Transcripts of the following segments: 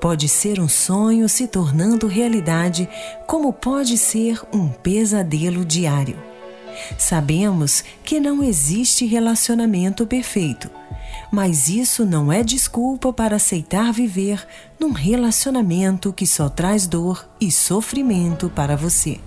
Pode ser um sonho se tornando realidade, como pode ser um pesadelo diário. Sabemos que não existe relacionamento perfeito, mas isso não é desculpa para aceitar viver num relacionamento que só traz dor e sofrimento para você.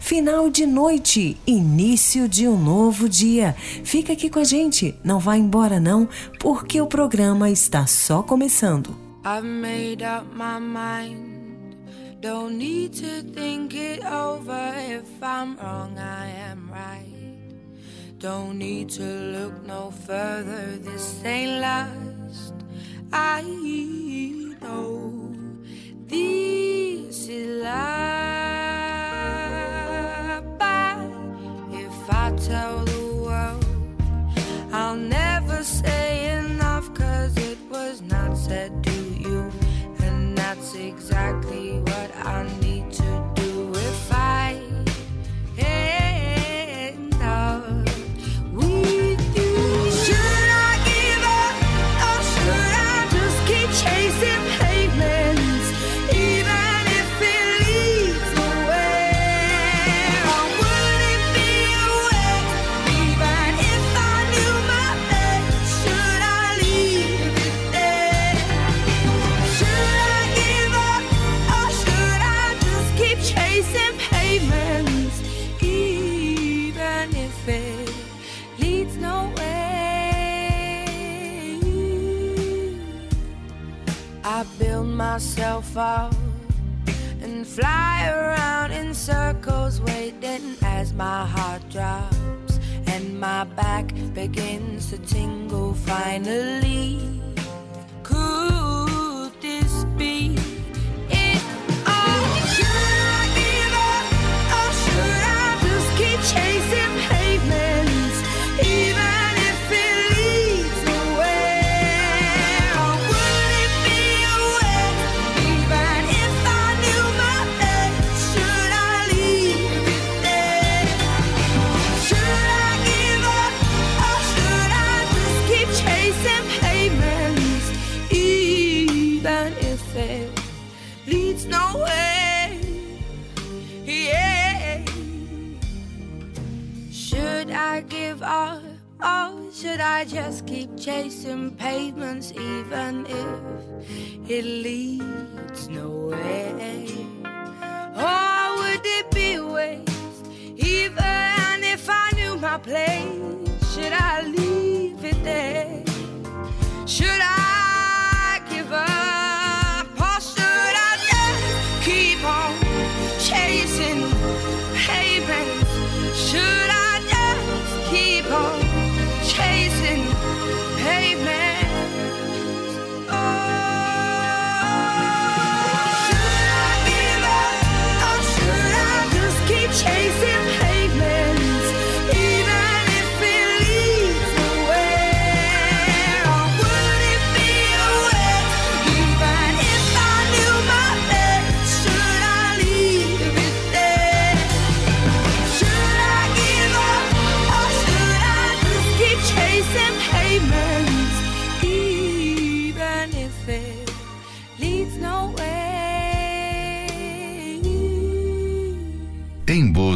Final de noite, início de um novo dia. Fica aqui com a gente, não vá embora não, porque o programa está só começando. I've made up my mind. Don't need to think it over. If I'm wrong, I am right. Don't need to look no further. This ain't last. I know this is life. But if I tell the world, I'll never say enough, cause it was not said exactly what I need chasing pavements? Should I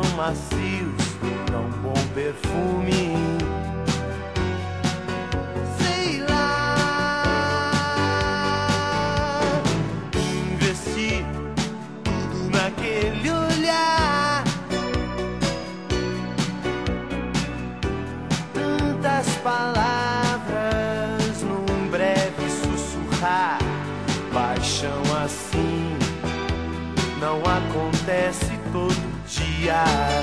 Desejo enorme de se shy.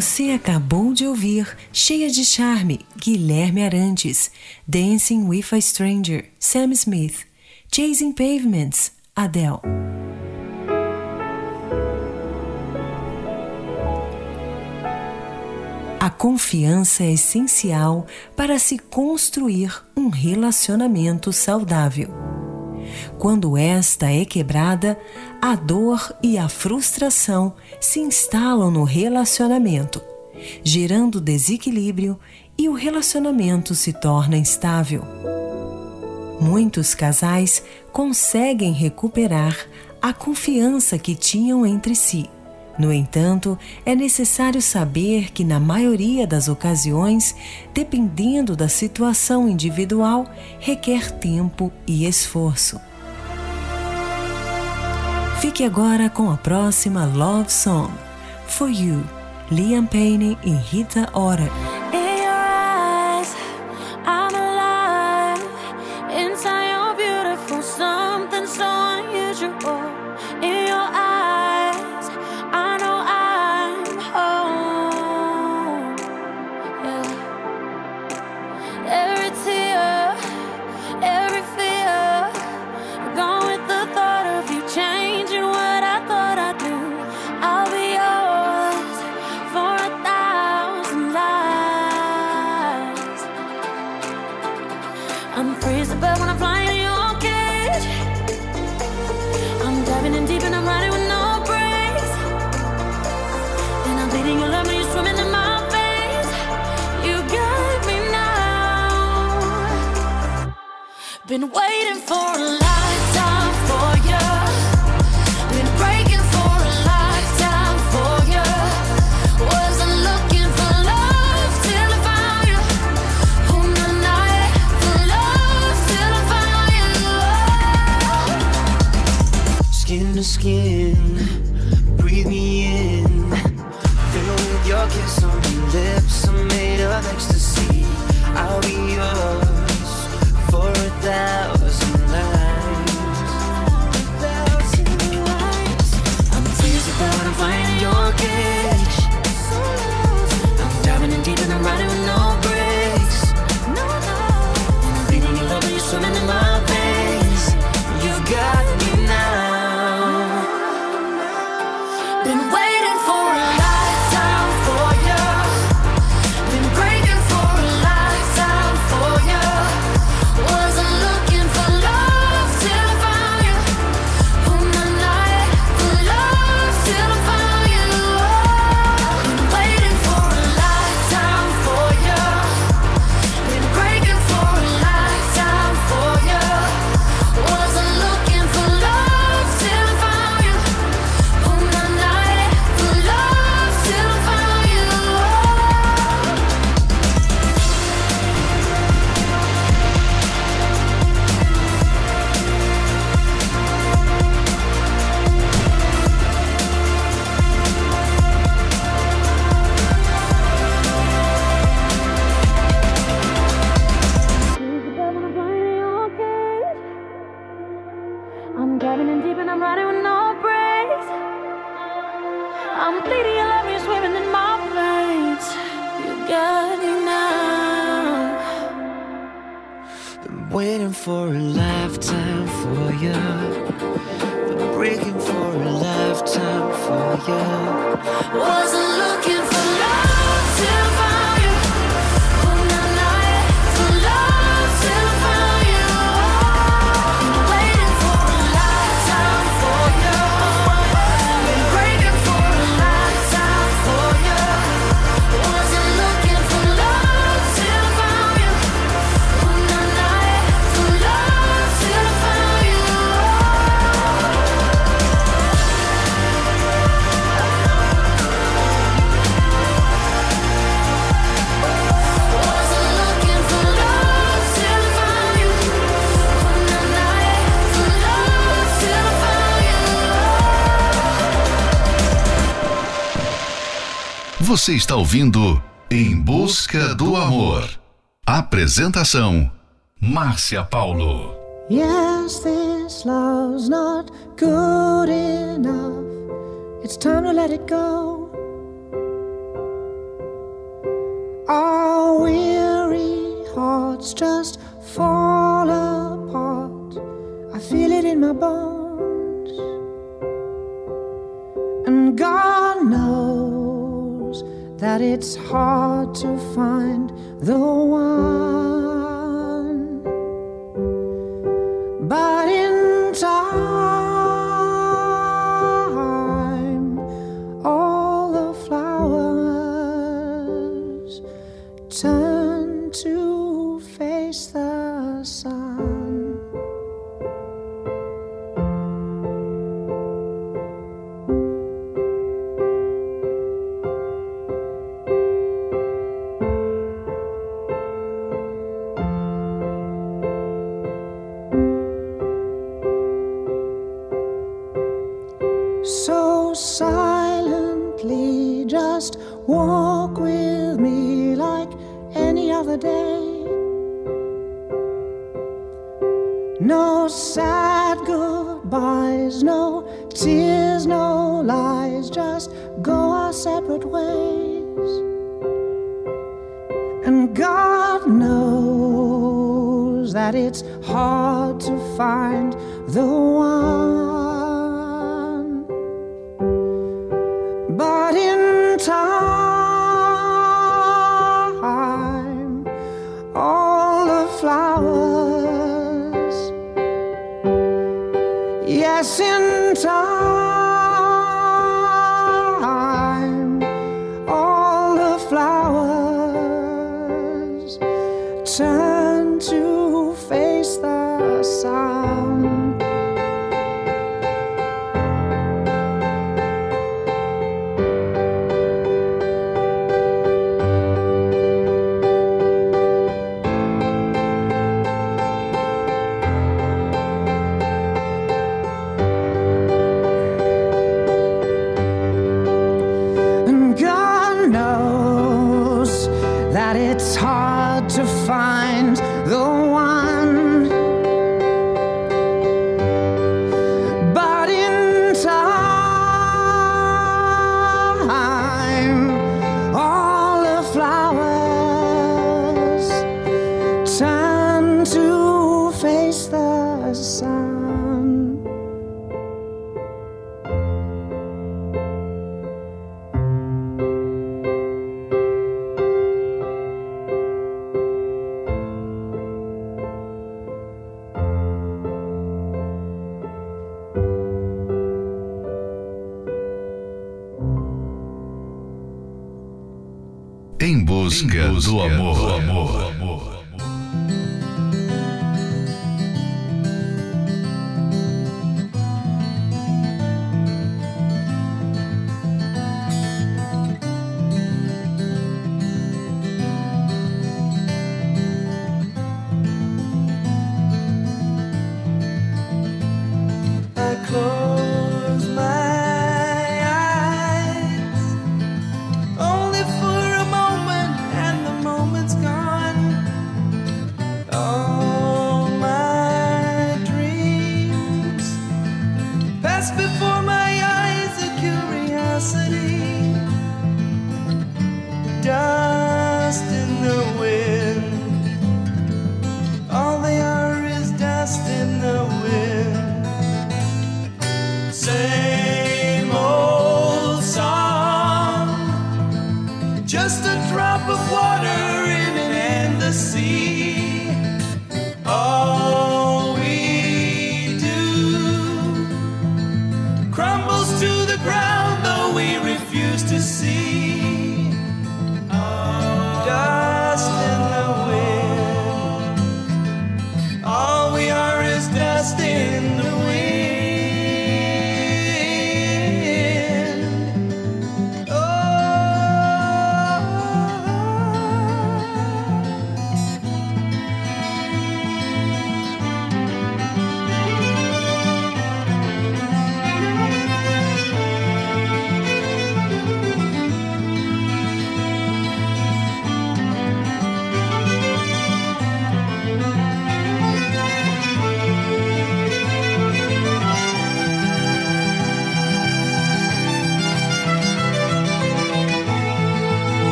Você acabou de ouvir Cheia de Charme, Guilherme Arantes, Dancing with a Stranger, Sam Smith, Chasing Pavements, Adele. A confiança é essencial para se construir um relacionamento saudável. Quando esta é quebrada, a dor e a frustração se instalam no relacionamento, gerando desequilíbrio e o relacionamento se torna instável. Muitos casais conseguem recuperar a confiança que tinham entre si. No entanto, é necessário saber que, na maioria das ocasiões, dependendo da situação individual, requer tempo e esforço. Fique agora com a próxima Love Song, For You, Liam Payne e Rita Ora. Been waiting Você está ouvindo Em Busca do Amor. Apresentação: Márcia Paulo. Yes, this love's not good enough. It's time to let it go. Our weary hearts just fall apart. I feel it in my bones. And God knows. that it's hard to find the one. But in time, sad goodbyes, no tears, no lies, just go our separate ways. And God knows that it's hard to find the one.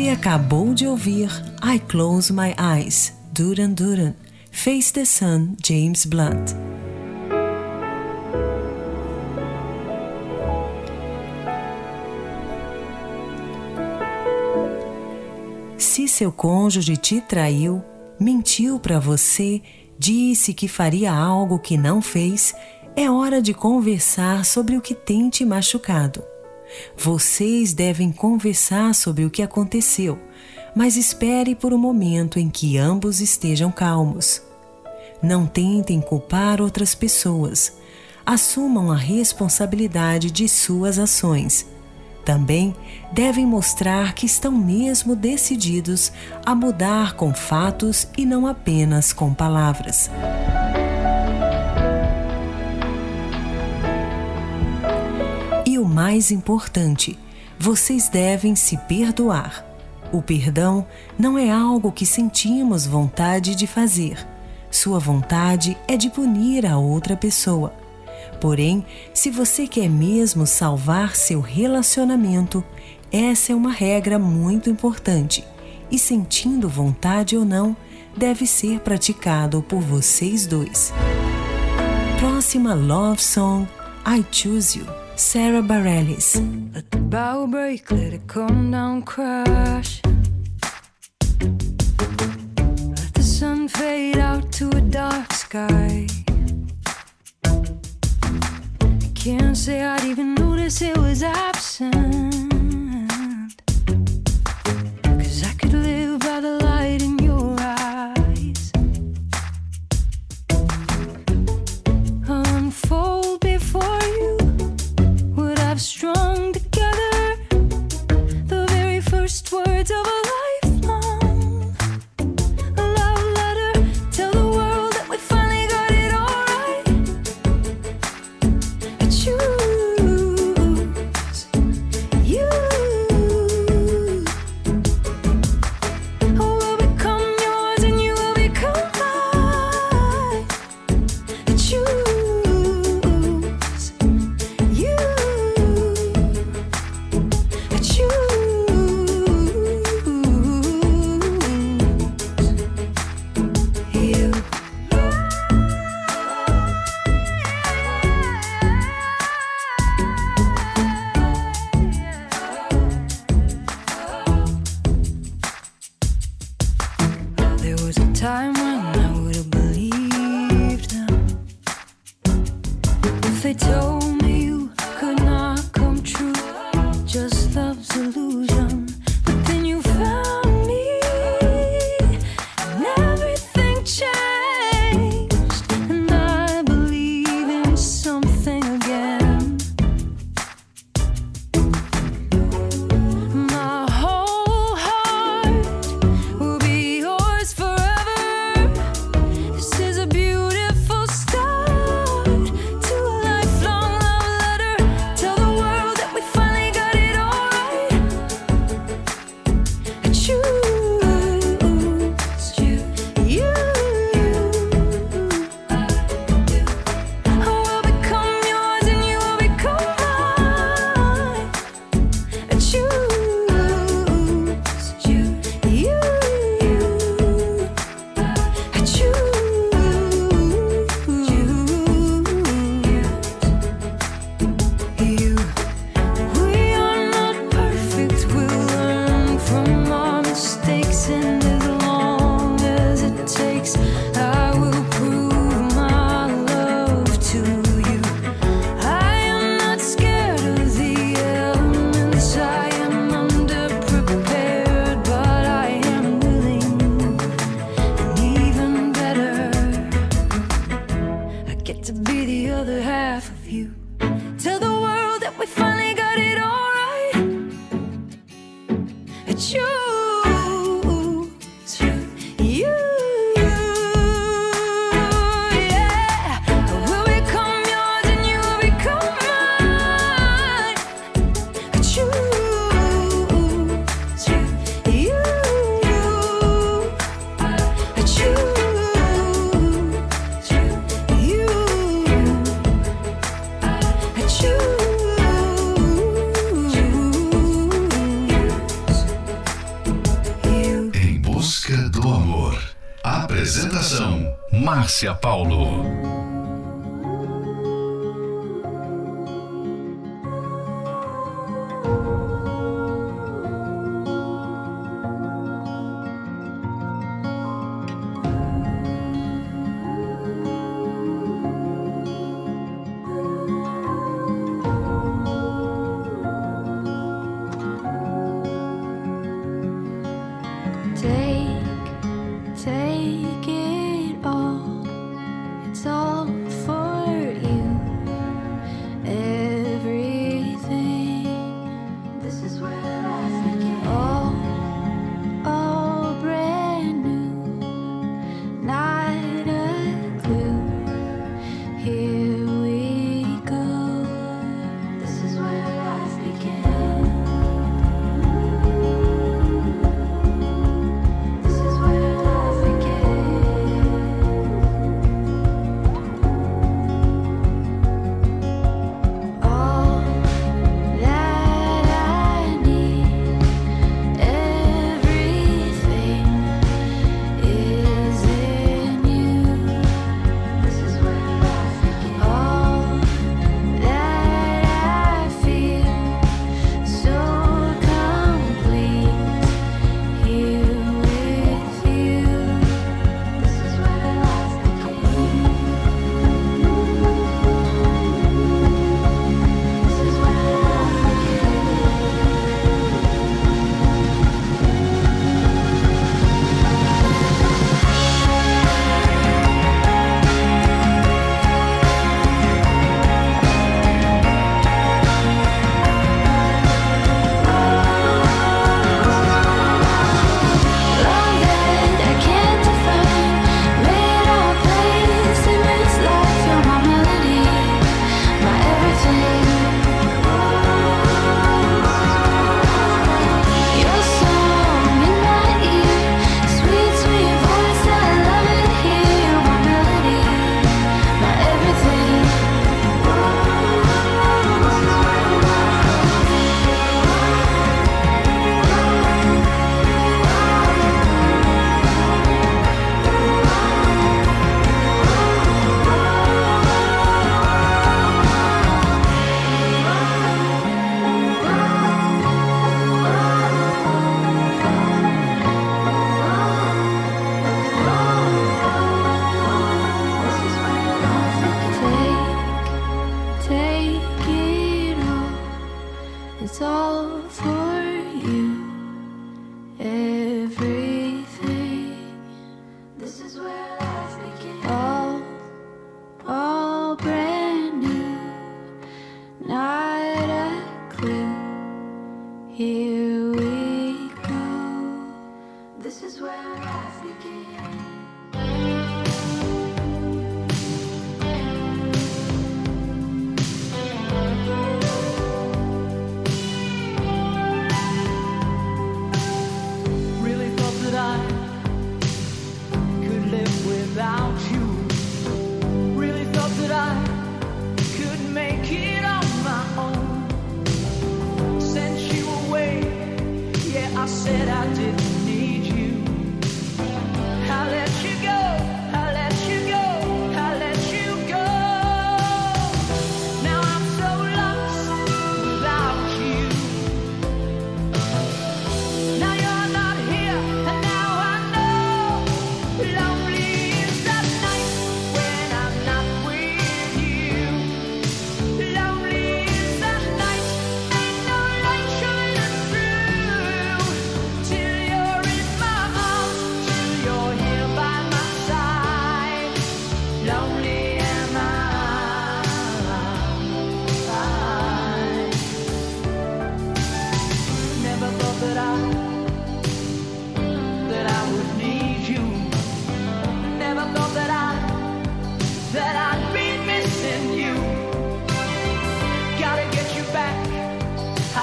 Você acabou de ouvir I Close My Eyes, Duran Duran, Face the Sun, James Blunt. Se seu cônjuge te traiu, mentiu para você, disse que faria algo que não fez, é hora de conversar sobre o que tem te machucado. Vocês devem conversar sobre o que aconteceu, mas espere por um momento em que ambos estejam calmos. Não tentem culpar outras pessoas. Assumam a responsabilidade de suas ações. Também devem mostrar que estão mesmo decididos a mudar com fatos e não apenas com palavras. Mais importante: vocês devem se perdoar. O perdão não é algo que sentimos vontade de fazer. Sua vontade é de punir a outra pessoa. Porém, se você quer mesmo salvar seu relacionamento, essa é uma regra muito importante e, sentindo vontade ou não, deve ser praticado por vocês dois. Próxima Love Song I Choose You. Sarah Bareilles. Let the bow break, let it come down, crash. Let the sun fade out to a dark sky. I can't say I'd even notice it was absent. Cause I could live by the light to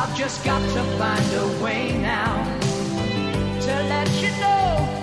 I've just got to find a way now to let you know.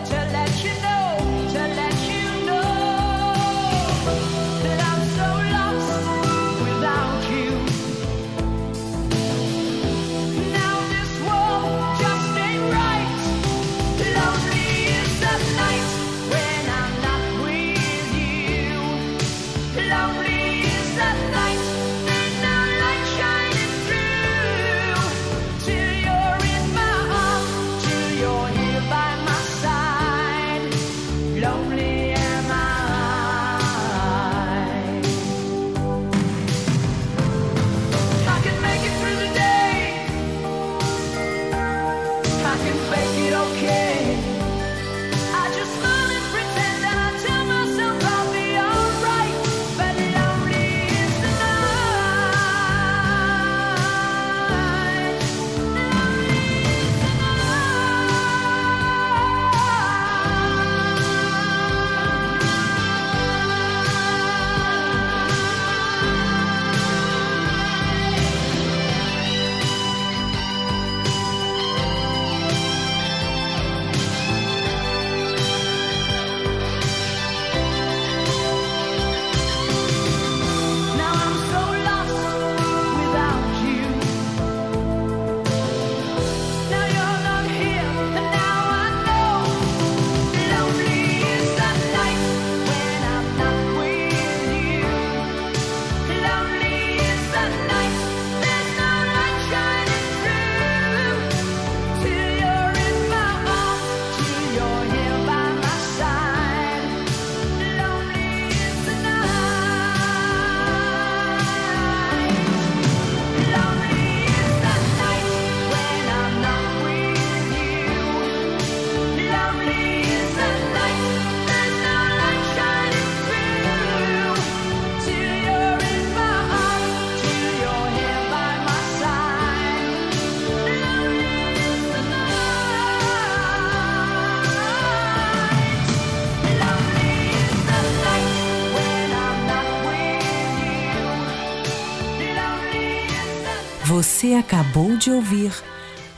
Acabou de ouvir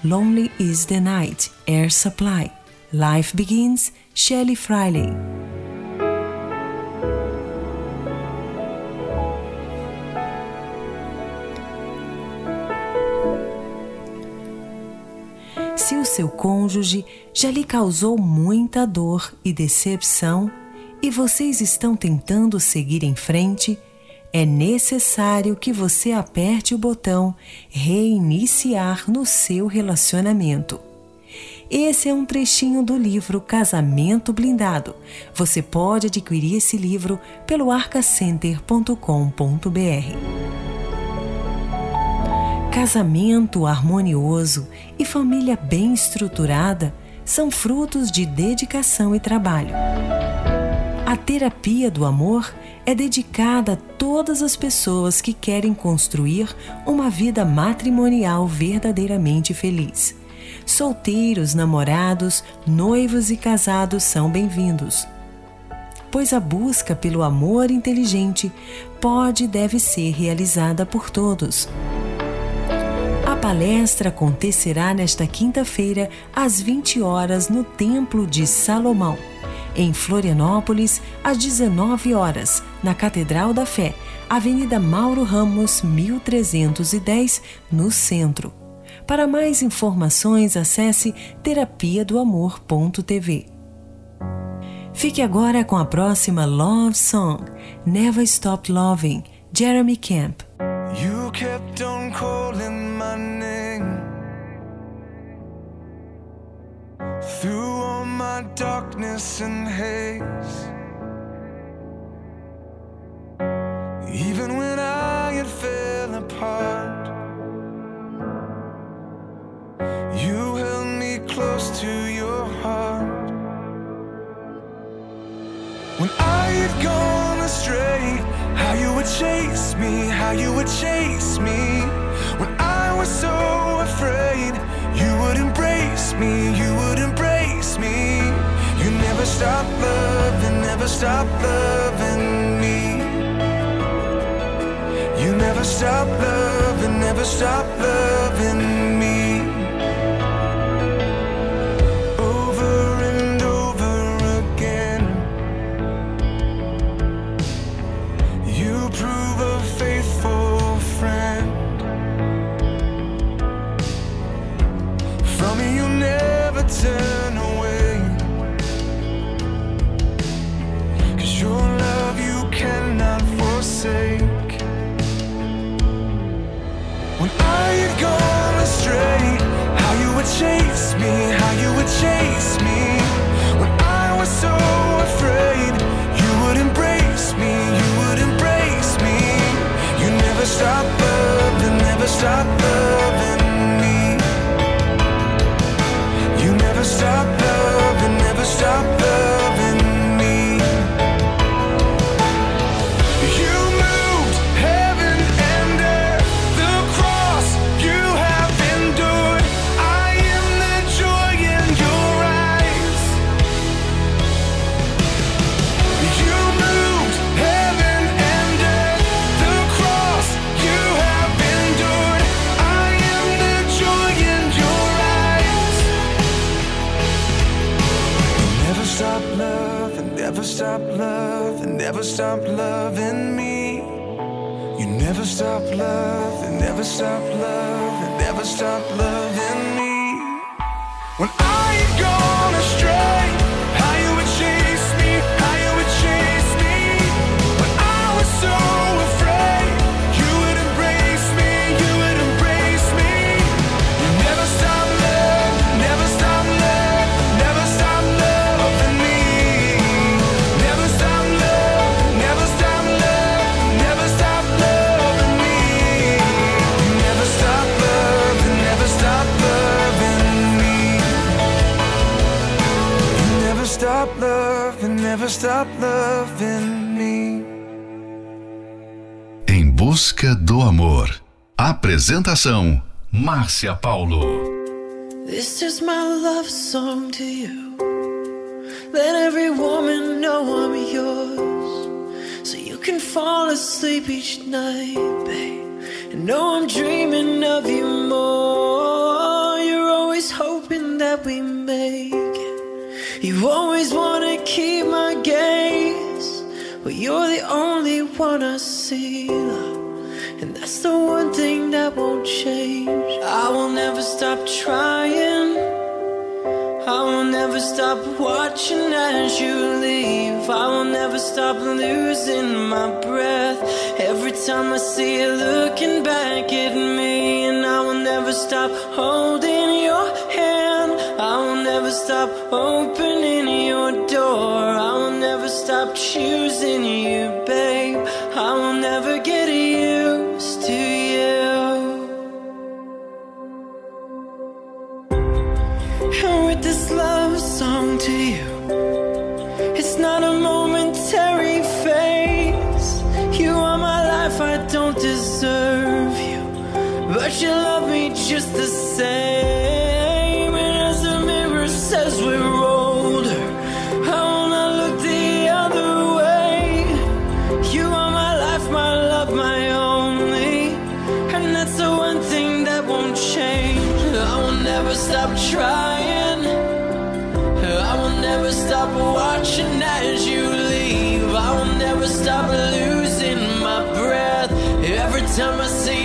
Lonely is the Night, Air Supply. Life Begins, Shelley Friley. Se o seu cônjuge já lhe causou muita dor e decepção e vocês estão tentando seguir em frente, é necessário que você aperte o botão Reiniciar no seu relacionamento. Esse é um trechinho do livro Casamento Blindado. Você pode adquirir esse livro pelo arcacenter.com.br. Casamento harmonioso e família bem estruturada são frutos de dedicação e trabalho. A terapia do amor é dedicada a todas as pessoas que querem construir uma vida matrimonial verdadeiramente feliz. Solteiros, namorados, noivos e casados são bem-vindos. Pois a busca pelo amor inteligente pode e deve ser realizada por todos. A palestra acontecerá nesta quinta-feira, às 20 horas, no Templo de Salomão. Em Florianópolis, às 19 horas, na Catedral da Fé, Avenida Mauro Ramos, 1310, no centro. Para mais informações, acesse terapia do amor.tv. Fique agora com a próxima Love Song, Never Stop Loving, Jeremy Camp. You kept on calling my name through my darkness and haze. Even when I had fell apart, you held me close to your heart. When I had gone astray, how you would chase me, how you would chase me. When I was so afraid, you would embrace me, you would embrace me. Stopped loving, never stop loving me. You never stop loving, never stop loving me. Over and over again. You prove a faithful friend. From me, you never turn stop loving me. You never stop loving, never stop loving, never stop loving stop loving me. Em busca do amor. Apresentação Márcia Paulo. This is my love song to you. Let every woman know I'm yours. So you can fall asleep each night, babe. And know I'm dreaming of you more. You're always hoping that we may. You always wanna keep my gaze, but you're the only one I see. And that's the one thing that won't change. I will never stop trying. I will never stop watching as you leave. I will never stop losing my breath. Every time I see you looking back at me, and I will never stop holding stop opening your door. I will never stop choosing you, babe. I will never get.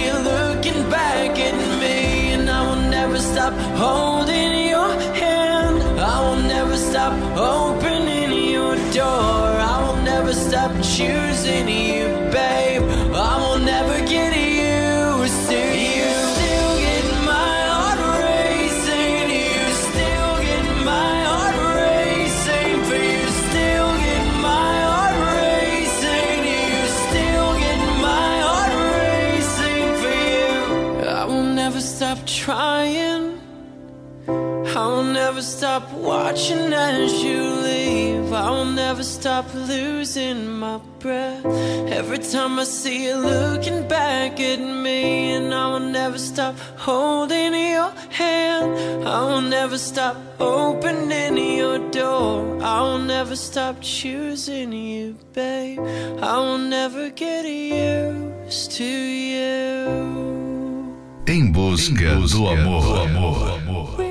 you're looking back at me And I will never stop holding your hand. I will never stop opening your door. I will never stop choosing you. never stop watching as you leave. I will never stop losing my breath. Every time I see you looking back at me, and I will never stop holding your hand. I will never stop opening your door. I will never stop choosing you, babe. I will never get used to you. Em busca, em busca do amor. Do amor. Do amor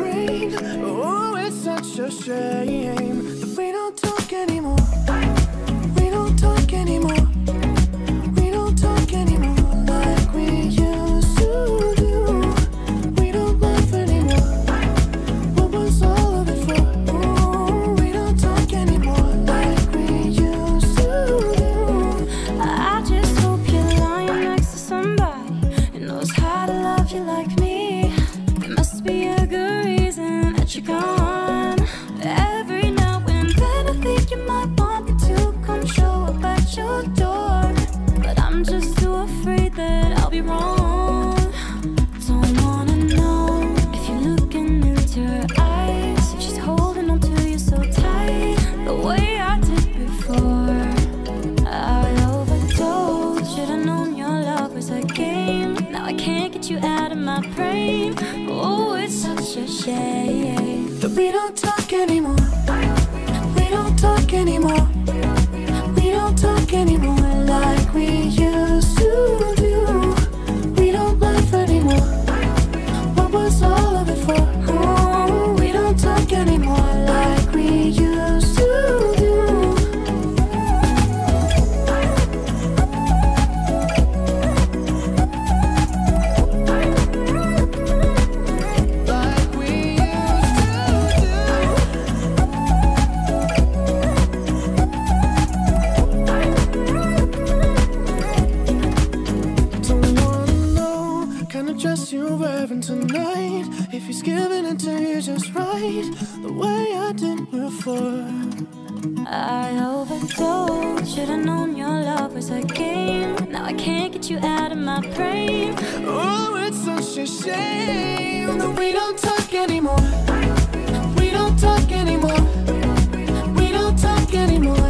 brain. Oh, it's such a shame that we don't talk anymore. Dress you're wearing tonight. If he's giving it to you just right, the way I did before. I overdosed. Should've known your love was a game. Now I can't get you out of my brain. Oh, it's such a shame that we don't talk anymore. We don't talk anymore. We don't talk anymore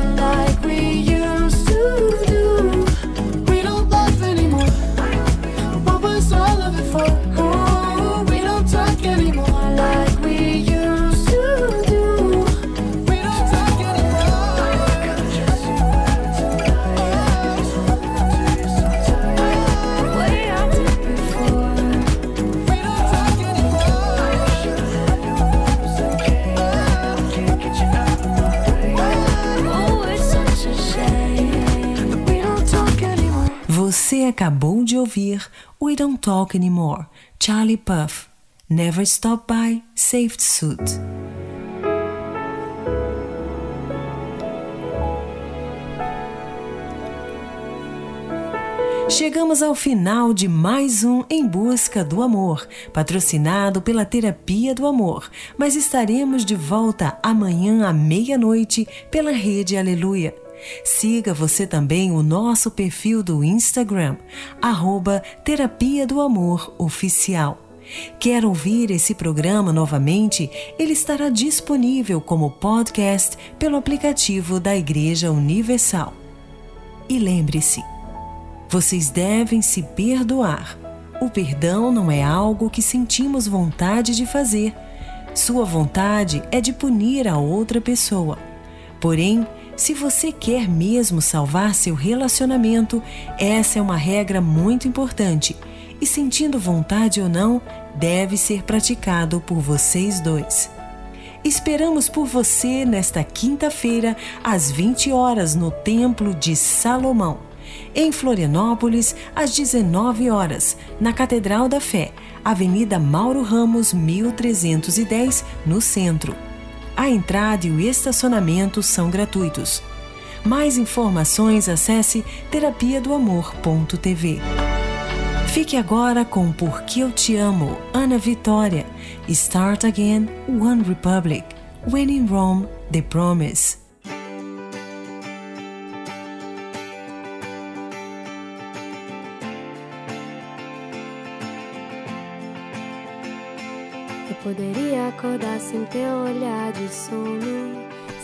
acabou de ouvir We Don't Talk Anymore, Charlie Puff. Never Stop By, Saved Suit. Chegamos ao final de mais um Em Busca do Amor, patrocinado pela Terapia do Amor, mas estaremos de volta amanhã à meia-noite pela Rede Aleluia. Siga você também o nosso perfil do Instagram, arroba Terapia do Amor Oficial. Quer ouvir esse programa novamente? Ele estará disponível como podcast pelo aplicativo da Igreja Universal. E lembre-se, vocês devem se perdoar. O perdão não é algo que sentimos vontade de fazer. Sua vontade é de punir a outra pessoa. Porém, se você quer mesmo salvar seu relacionamento, essa é uma regra muito importante e, sentindo vontade ou não, deve ser praticado por vocês dois. Esperamos por você nesta quinta-feira, às 20 horas, no Templo de Salomão. Em Florianópolis, às 19 horas, na Catedral da Fé, Avenida Mauro Ramos, 1310, no centro. A entrada e o estacionamento são gratuitos. Mais informações acesse terapia do amor.tv. Fique agora com Porque Eu Te Amo, Ana Vitória. Start Again, One Republic. When in Rome, The Promise. Acordar sem teu olhar de sono,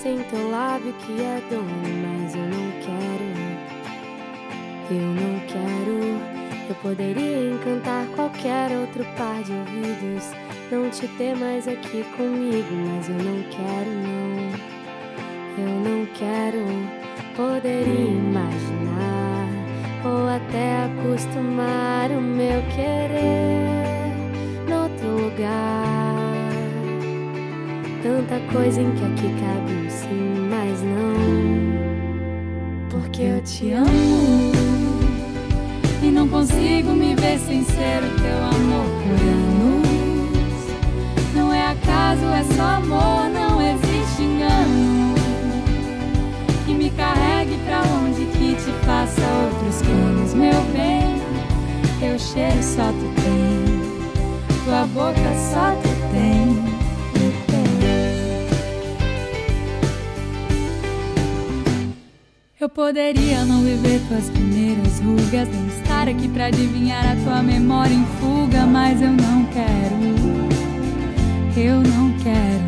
sem teu lábio que é dono, mas eu não quero. Eu não quero. Eu poderia encantar qualquer outro par de ouvidos, não te ter mais aqui comigo, mas eu não quero, não. Eu não quero. Poderia imaginar ou até acostumar o meu querer noutro lugar. Tanta coisa em que aqui cabe um sim, mas não. Porque eu te amo e não consigo me ver sem ser o teu amor Eu poderia não viver tuas primeiras rugas, nem estar aqui pra adivinhar a tua memória em fuga, mas eu não quero. Eu não quero.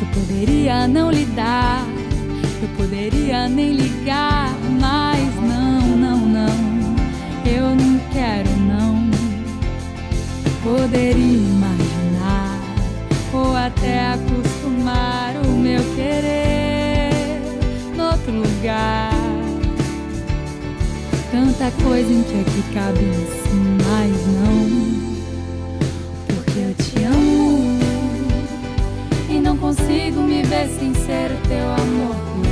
Eu poderia não lidar, eu poderia nem ligar, mas não, não, não. Eu não quero, não. Poderia imaginar ou até acostumar o meu querer noutro lugar. Tanta coisa em que aqui cabe sim, mas não. Porque eu te amo e não consigo me ver sem ser teu amor por.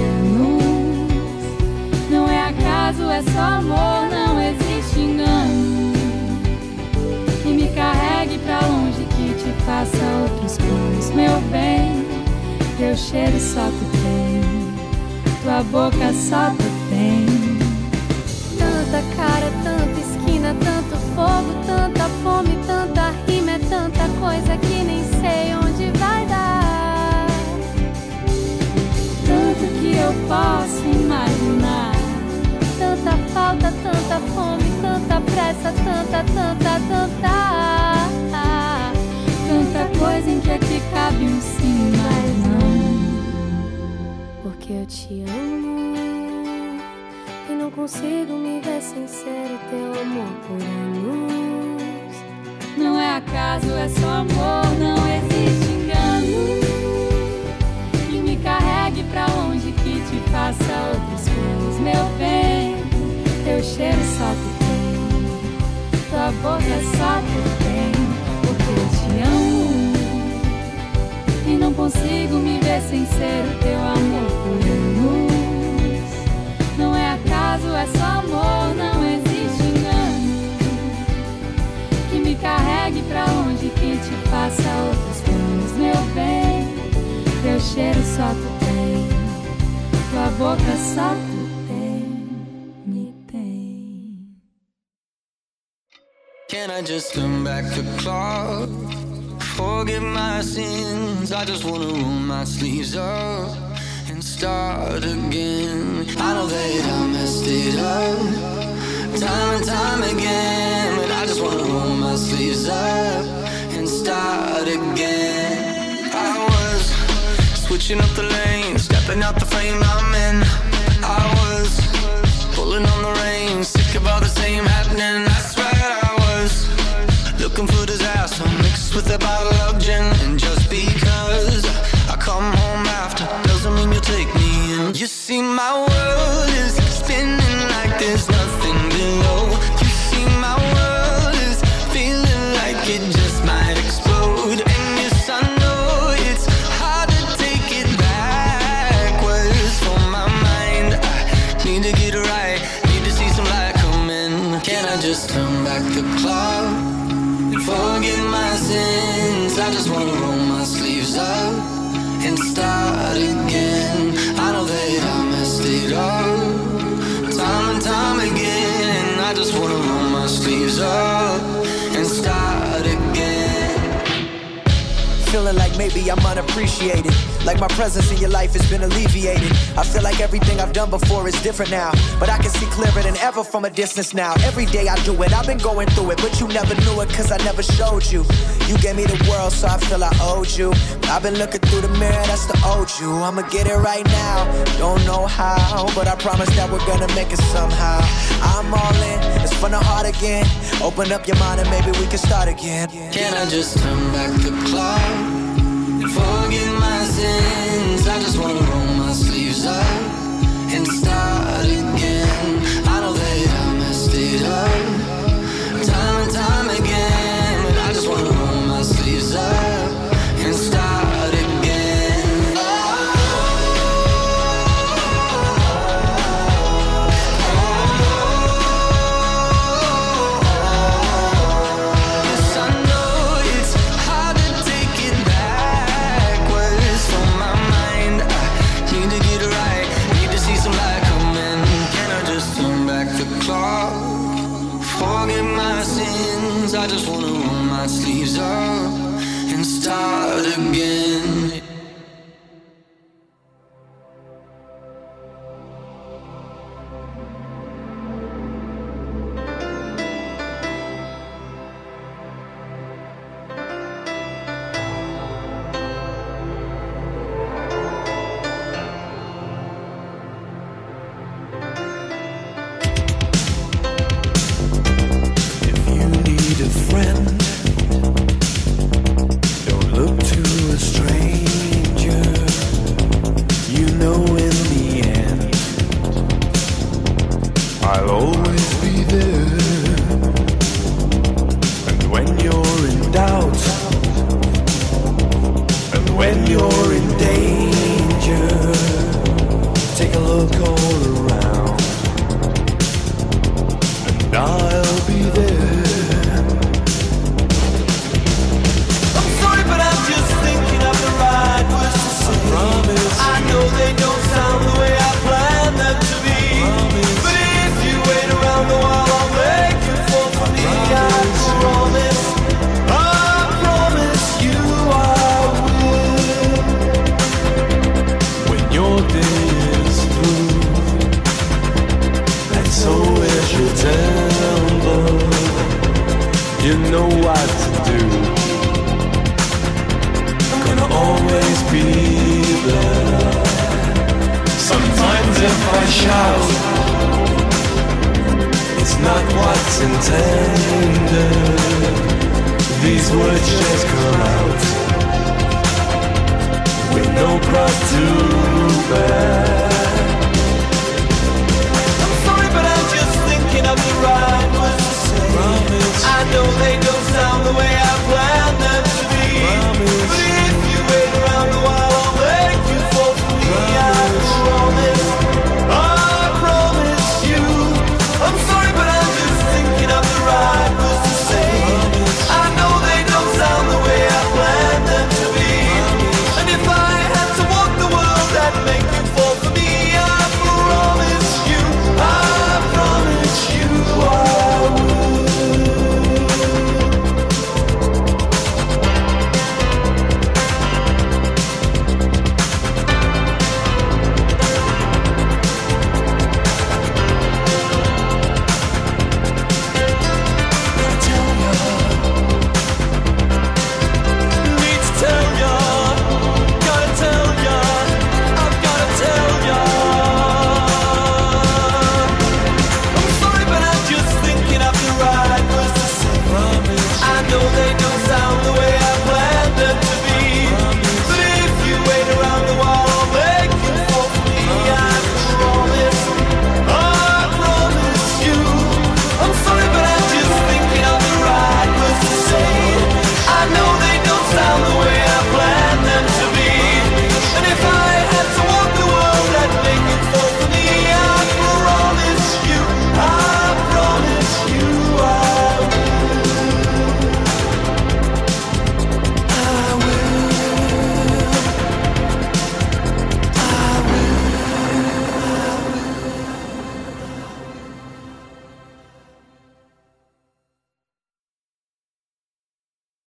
Não é acaso, é só amor, não existe engano. Que me carregue pra longe, que te faça outros planos, meu bem. Teu cheiro só tu tem, tua boca só tu tem tanta cara, tanta esquina, tanto fogo, tanta fome, tanta rima, é tanta coisa que nem sei onde vai dar. Tanto que eu posso imaginar, tanta falta, tanta fome, tanta pressa, tanta, tanta, tanta. Tanta coisa em que é aqui cabe um sim, mas não. Porque eu te amo não consigo me ver sem ser o teu amor por anos. Não é acaso, é só amor, não existe engano. Que me carregue pra longe, que te faça outros planos, meu bem. Teu cheiro só tu tem, tua boca só tu tem, porque eu te amo. E não consigo me ver sem ser o teu amor acaso, é só amor, não existe engano. Que me carregue pra longe, que te faça outros planos, meu bem. Teu cheiro só tu tem, tua boca só tu tem, me tem. Can I just turn back the clock? Forget my sins. I just wanna roll my sleeves up start again. I know that I messed it up time and time again, but I just wanna roll my sleeves up and start again. I was switching up the lanes, stepping out the frame I'm in. I was pulling on the reins, sick of all the same happening. That's right, I was looking for disaster mixed with a bottle of gin. And just You see, my world is spinning like there's nothing below. You see, my world is feeling like it just might explode. And yes, I know it's hard to take it backwards for my mind. I need to get right, need to see some light come in. Can I just turn back the clock? forget my sins. I just wanna roll my sleeves up and start again. My maybe I'm unappreciated. Like my presence in your life has been alleviated. I feel like everything I've done before is different now. But I can see clearer than ever from a distance now. Every day I do it, I've been going through it. But you never knew it, cause I never showed you. You gave me the world, so I feel I owed you. I've been looking through the mirror, that's the old you. I'ma get it right now. Don't know how, but I promise that we're gonna make it somehow. I'm all in, it's from the heart again. Open up your mind and maybe we can start again. Can I just turn back the clock forget my sins? I just wanna roll my sleeves up and start know they don't sound the way I them.